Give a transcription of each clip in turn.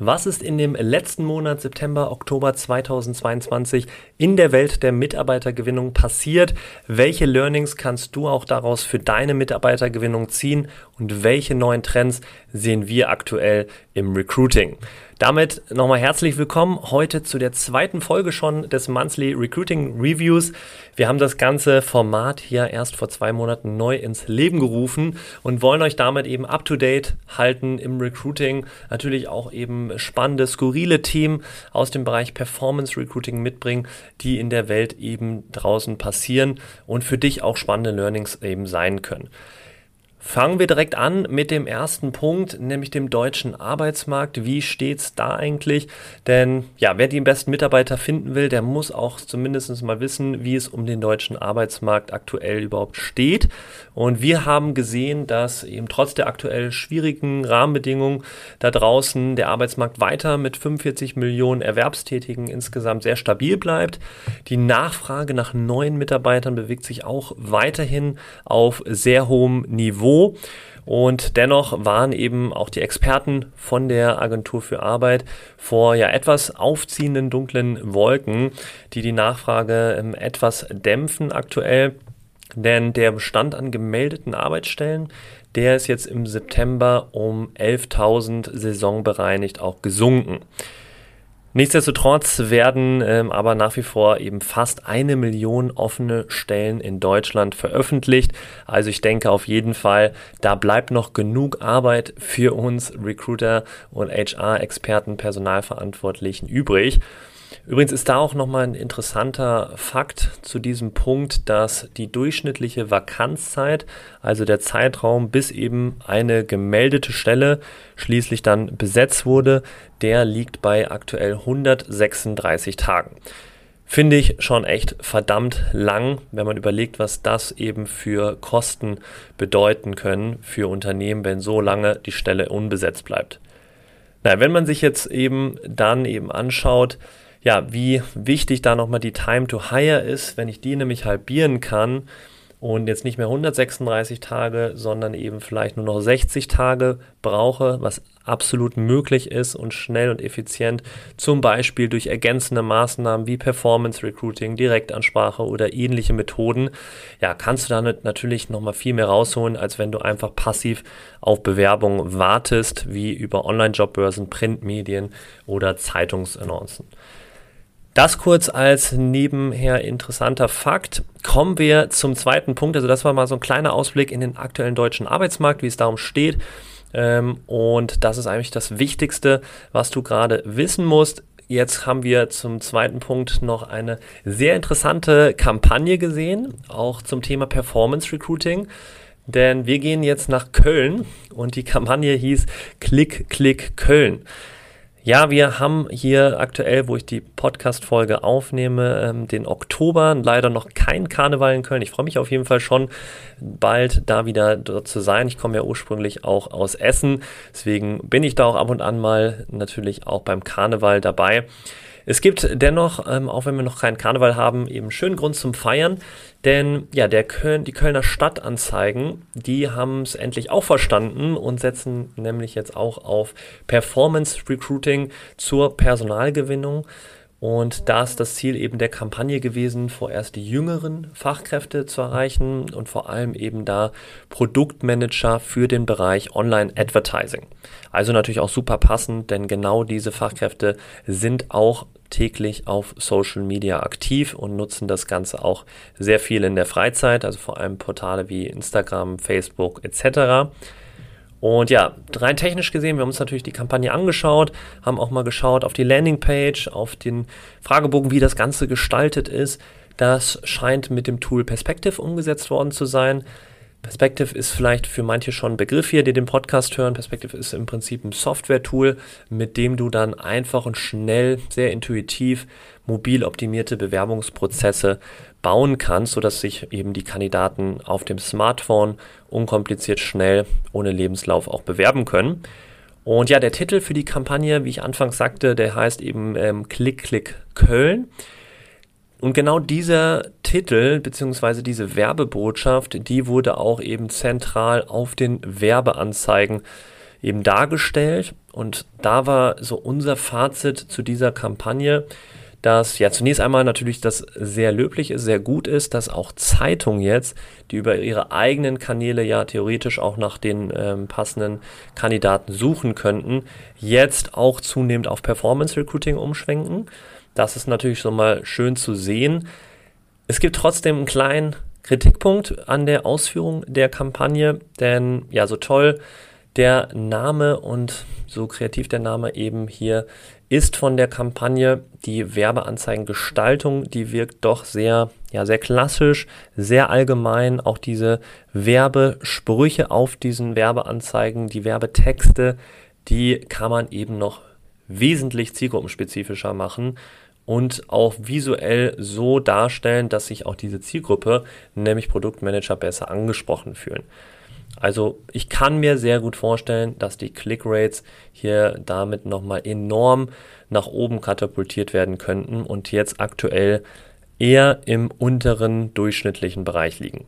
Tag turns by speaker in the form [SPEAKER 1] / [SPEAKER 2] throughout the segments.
[SPEAKER 1] Was ist in dem letzten Monat September, Oktober 2022 in der Welt der Mitarbeitergewinnung passiert? Welche Learnings kannst du auch daraus für deine Mitarbeitergewinnung ziehen? Und welche neuen Trends sehen wir aktuell im Recruiting? Damit nochmal herzlich willkommen heute zu der zweiten Folge schon des Monthly Recruiting Reviews. Wir haben das ganze Format hier erst vor zwei Monaten neu ins Leben gerufen und wollen euch damit eben up to date halten im Recruiting. Natürlich auch eben spannende, skurrile Themen aus dem Bereich Performance Recruiting mitbringen, die in der Welt eben draußen passieren und für dich auch spannende Learnings eben sein können. Fangen wir direkt an mit dem ersten Punkt, nämlich dem deutschen Arbeitsmarkt. Wie steht's da eigentlich? Denn ja, wer die besten Mitarbeiter finden will, der muss auch zumindest mal wissen, wie es um den deutschen Arbeitsmarkt aktuell überhaupt steht. Und wir haben gesehen, dass eben trotz der aktuell schwierigen Rahmenbedingungen da draußen der Arbeitsmarkt weiter mit 45 Millionen Erwerbstätigen insgesamt sehr stabil bleibt. Die Nachfrage nach neuen Mitarbeitern bewegt sich auch weiterhin auf sehr hohem Niveau. Und dennoch waren eben auch die Experten von der Agentur für Arbeit vor ja etwas aufziehenden dunklen Wolken, die die Nachfrage ähm, etwas dämpfen aktuell. Denn der Bestand an gemeldeten Arbeitsstellen, der ist jetzt im September um 11.000 saisonbereinigt auch gesunken. Nichtsdestotrotz werden ähm, aber nach wie vor eben fast eine Million offene Stellen in Deutschland veröffentlicht. Also ich denke auf jeden Fall, da bleibt noch genug Arbeit für uns Recruiter und HR-Experten, Personalverantwortlichen übrig. Übrigens ist da auch nochmal ein interessanter Fakt zu diesem Punkt, dass die durchschnittliche Vakanzzeit, also der Zeitraum, bis eben eine gemeldete Stelle schließlich dann besetzt wurde, der liegt bei aktuell 136 Tagen. Finde ich schon echt verdammt lang, wenn man überlegt, was das eben für Kosten bedeuten können für Unternehmen, wenn so lange die Stelle unbesetzt bleibt. Na, wenn man sich jetzt eben dann eben anschaut, ja, wie wichtig da nochmal die Time to Hire ist, wenn ich die nämlich halbieren kann und jetzt nicht mehr 136 Tage, sondern eben vielleicht nur noch 60 Tage brauche, was absolut möglich ist und schnell und effizient, zum Beispiel durch ergänzende Maßnahmen wie Performance Recruiting, Direktansprache oder ähnliche Methoden, ja, kannst du damit natürlich nochmal viel mehr rausholen, als wenn du einfach passiv auf Bewerbungen wartest, wie über Online-Jobbörsen, Printmedien oder Zeitungsannoncen. Das kurz als nebenher interessanter Fakt. Kommen wir zum zweiten Punkt. Also das war mal so ein kleiner Ausblick in den aktuellen deutschen Arbeitsmarkt, wie es darum steht. Ähm, und das ist eigentlich das Wichtigste, was du gerade wissen musst. Jetzt haben wir zum zweiten Punkt noch eine sehr interessante Kampagne gesehen, auch zum Thema Performance Recruiting. Denn wir gehen jetzt nach Köln und die Kampagne hieß Klick, Klick, Köln. Ja, wir haben hier aktuell, wo ich die Podcast-Folge aufnehme, ähm, den Oktober. Leider noch kein Karneval in Köln. Ich freue mich auf jeden Fall schon bald da wieder dort zu sein. Ich komme ja ursprünglich auch aus Essen. Deswegen bin ich da auch ab und an mal natürlich auch beim Karneval dabei. Es gibt dennoch, ähm, auch wenn wir noch keinen Karneval haben, eben schönen Grund zum Feiern. Denn ja, der Köln, die Kölner Stadtanzeigen, die haben es endlich auch verstanden und setzen nämlich jetzt auch auf Performance Recruiting zur Personalgewinnung. Und da ist das Ziel eben der Kampagne gewesen, vorerst die jüngeren Fachkräfte zu erreichen und vor allem eben da Produktmanager für den Bereich Online Advertising. Also natürlich auch super passend, denn genau diese Fachkräfte sind auch täglich auf Social Media aktiv und nutzen das Ganze auch sehr viel in der Freizeit, also vor allem Portale wie Instagram, Facebook etc. Und ja, rein technisch gesehen, wir haben uns natürlich die Kampagne angeschaut, haben auch mal geschaut auf die Landingpage, auf den Fragebogen, wie das Ganze gestaltet ist. Das scheint mit dem Tool Perspective umgesetzt worden zu sein. Perspective ist vielleicht für manche schon ein Begriff hier, die den Podcast hören. Perspective ist im Prinzip ein Software-Tool, mit dem du dann einfach und schnell, sehr intuitiv, mobil optimierte Bewerbungsprozesse bauen kannst, sodass sich eben die Kandidaten auf dem Smartphone unkompliziert schnell ohne Lebenslauf auch bewerben können. Und ja, der Titel für die Kampagne, wie ich anfangs sagte, der heißt eben ähm, Klick, Klick Köln. Und genau dieser Titel bzw. diese Werbebotschaft, die wurde auch eben zentral auf den Werbeanzeigen eben dargestellt. Und da war so unser Fazit zu dieser Kampagne, dass ja zunächst einmal natürlich das sehr löblich ist, sehr gut ist, dass auch Zeitungen jetzt, die über ihre eigenen Kanäle ja theoretisch auch nach den ähm, passenden Kandidaten suchen könnten, jetzt auch zunehmend auf Performance Recruiting umschwenken. Das ist natürlich schon mal schön zu sehen. Es gibt trotzdem einen kleinen Kritikpunkt an der Ausführung der Kampagne, denn ja, so toll der Name und so kreativ der Name eben hier ist von der Kampagne. Die Werbeanzeigengestaltung, die wirkt doch sehr, ja, sehr klassisch, sehr allgemein. Auch diese Werbesprüche auf diesen Werbeanzeigen, die Werbetexte, die kann man eben noch wesentlich zielgruppenspezifischer machen und auch visuell so darstellen, dass sich auch diese Zielgruppe, nämlich Produktmanager, besser angesprochen fühlen. Also ich kann mir sehr gut vorstellen, dass die Click-Rates hier damit nochmal enorm nach oben katapultiert werden könnten und jetzt aktuell eher im unteren durchschnittlichen Bereich liegen.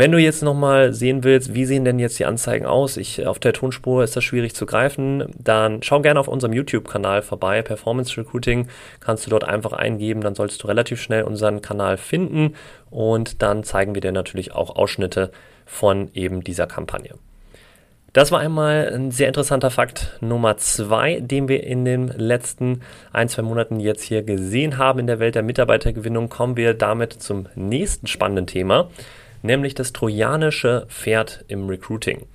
[SPEAKER 1] Wenn du jetzt nochmal sehen willst, wie sehen denn jetzt die Anzeigen aus? Ich, auf der Tonspur ist das schwierig zu greifen. Dann schau gerne auf unserem YouTube-Kanal vorbei. Performance Recruiting kannst du dort einfach eingeben. Dann solltest du relativ schnell unseren Kanal finden und dann zeigen wir dir natürlich auch Ausschnitte von eben dieser Kampagne. Das war einmal ein sehr interessanter Fakt Nummer zwei, den wir in den letzten ein, zwei Monaten jetzt hier gesehen haben in der Welt der Mitarbeitergewinnung. Kommen wir damit zum nächsten spannenden Thema, nämlich das trojanische Pferd im Recruiting.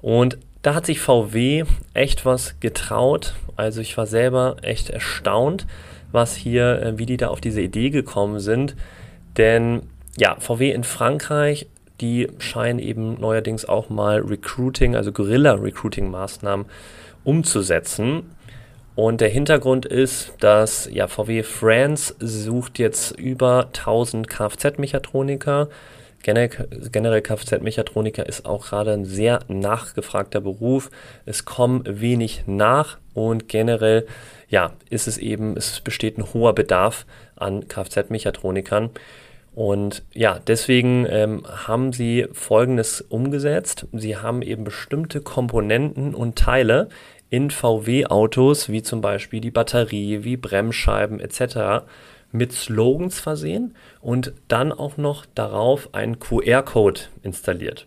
[SPEAKER 1] Und da hat sich VW echt was getraut. Also ich war selber echt erstaunt, was hier, äh, wie die da auf diese Idee gekommen sind. Denn ja, VW in Frankreich die scheinen eben neuerdings auch mal Recruiting, also Guerilla-Recruiting-Maßnahmen umzusetzen. Und der Hintergrund ist, dass ja, VW France sucht jetzt über 1000 Kfz-Mechatroniker. Generell Kfz-Mechatroniker ist auch gerade ein sehr nachgefragter Beruf. Es kommen wenig nach und generell ja, ist es eben, es besteht ein hoher Bedarf an Kfz-Mechatronikern. Und ja, deswegen ähm, haben sie Folgendes umgesetzt. Sie haben eben bestimmte Komponenten und Teile in VW-Autos, wie zum Beispiel die Batterie, wie Bremsscheiben etc., mit Slogans versehen und dann auch noch darauf einen QR-Code installiert.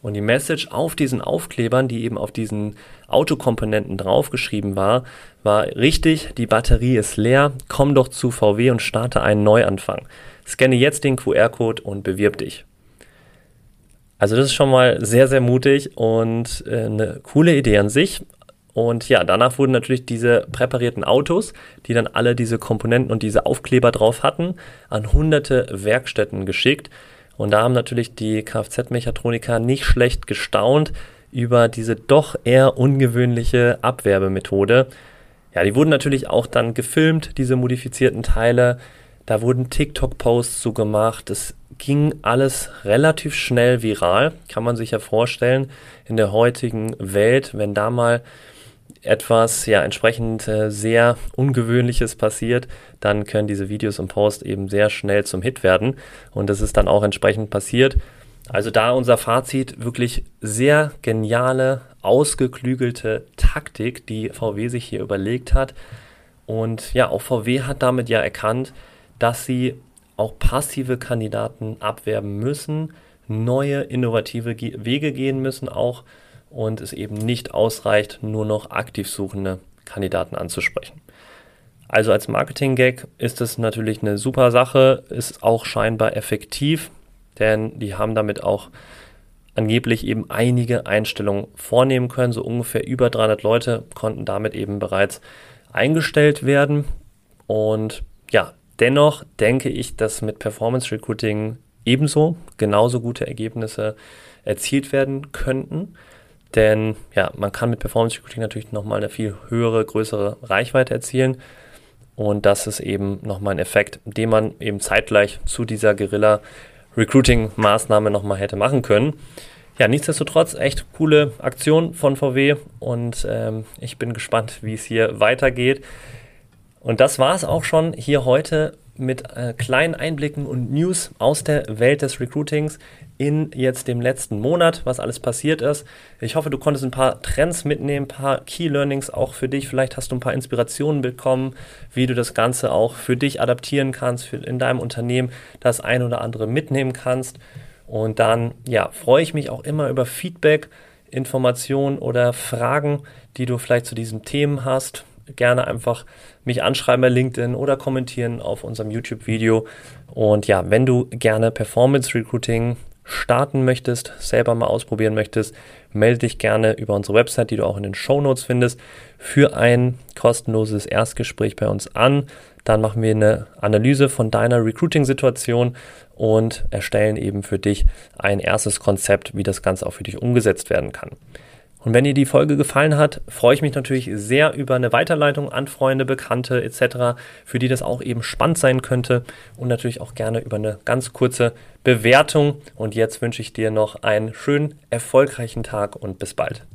[SPEAKER 1] Und die Message auf diesen Aufklebern, die eben auf diesen Autokomponenten draufgeschrieben war, war richtig, die Batterie ist leer, komm doch zu VW und starte einen Neuanfang. Scanne jetzt den QR-Code und bewirb dich. Also das ist schon mal sehr, sehr mutig und äh, eine coole Idee an sich. Und ja, danach wurden natürlich diese präparierten Autos, die dann alle diese Komponenten und diese Aufkleber drauf hatten, an hunderte Werkstätten geschickt. Und da haben natürlich die Kfz-Mechatroniker nicht schlecht gestaunt über diese doch eher ungewöhnliche Abwerbemethode. Ja, die wurden natürlich auch dann gefilmt, diese modifizierten Teile. Da wurden TikTok-Posts zu gemacht. Es ging alles relativ schnell viral. Kann man sich ja vorstellen, in der heutigen Welt, wenn da mal etwas ja entsprechend äh, sehr ungewöhnliches passiert, dann können diese Videos und Posts eben sehr schnell zum Hit werden. Und das ist dann auch entsprechend passiert. Also da unser Fazit wirklich sehr geniale, ausgeklügelte Taktik, die VW sich hier überlegt hat. Und ja, auch VW hat damit ja erkannt, dass sie auch passive Kandidaten abwerben müssen, neue innovative Wege gehen müssen auch und es eben nicht ausreicht, nur noch aktiv suchende Kandidaten anzusprechen. Also als Marketing-Gag ist es natürlich eine super Sache, ist auch scheinbar effektiv, denn die haben damit auch angeblich eben einige Einstellungen vornehmen können. So ungefähr über 300 Leute konnten damit eben bereits eingestellt werden. Und ja, Dennoch denke ich, dass mit Performance Recruiting ebenso genauso gute Ergebnisse erzielt werden könnten. Denn ja, man kann mit Performance Recruiting natürlich nochmal eine viel höhere, größere Reichweite erzielen. Und das ist eben nochmal ein Effekt, den man eben zeitgleich zu dieser Guerilla-Recruiting-Maßnahme nochmal hätte machen können. Ja, nichtsdestotrotz echt coole Aktion von VW und ähm, ich bin gespannt, wie es hier weitergeht. Und das war es auch schon hier heute mit äh, kleinen Einblicken und News aus der Welt des Recruitings in jetzt dem letzten Monat, was alles passiert ist. Ich hoffe, du konntest ein paar Trends mitnehmen, ein paar Key Learnings auch für dich. Vielleicht hast du ein paar Inspirationen bekommen, wie du das Ganze auch für dich adaptieren kannst, für in deinem Unternehmen das ein oder andere mitnehmen kannst. Und dann, ja, freue ich mich auch immer über Feedback, Informationen oder Fragen, die du vielleicht zu diesen Themen hast gerne einfach mich anschreiben bei LinkedIn oder kommentieren auf unserem YouTube-Video. Und ja, wenn du gerne Performance Recruiting starten möchtest, selber mal ausprobieren möchtest, melde dich gerne über unsere Website, die du auch in den Show Notes findest, für ein kostenloses Erstgespräch bei uns an. Dann machen wir eine Analyse von deiner Recruiting-Situation und erstellen eben für dich ein erstes Konzept, wie das Ganze auch für dich umgesetzt werden kann. Und wenn dir die Folge gefallen hat, freue ich mich natürlich sehr über eine Weiterleitung an Freunde, Bekannte etc., für die das auch eben spannend sein könnte und natürlich auch gerne über eine ganz kurze Bewertung. Und jetzt wünsche ich dir noch einen schönen, erfolgreichen Tag und bis bald.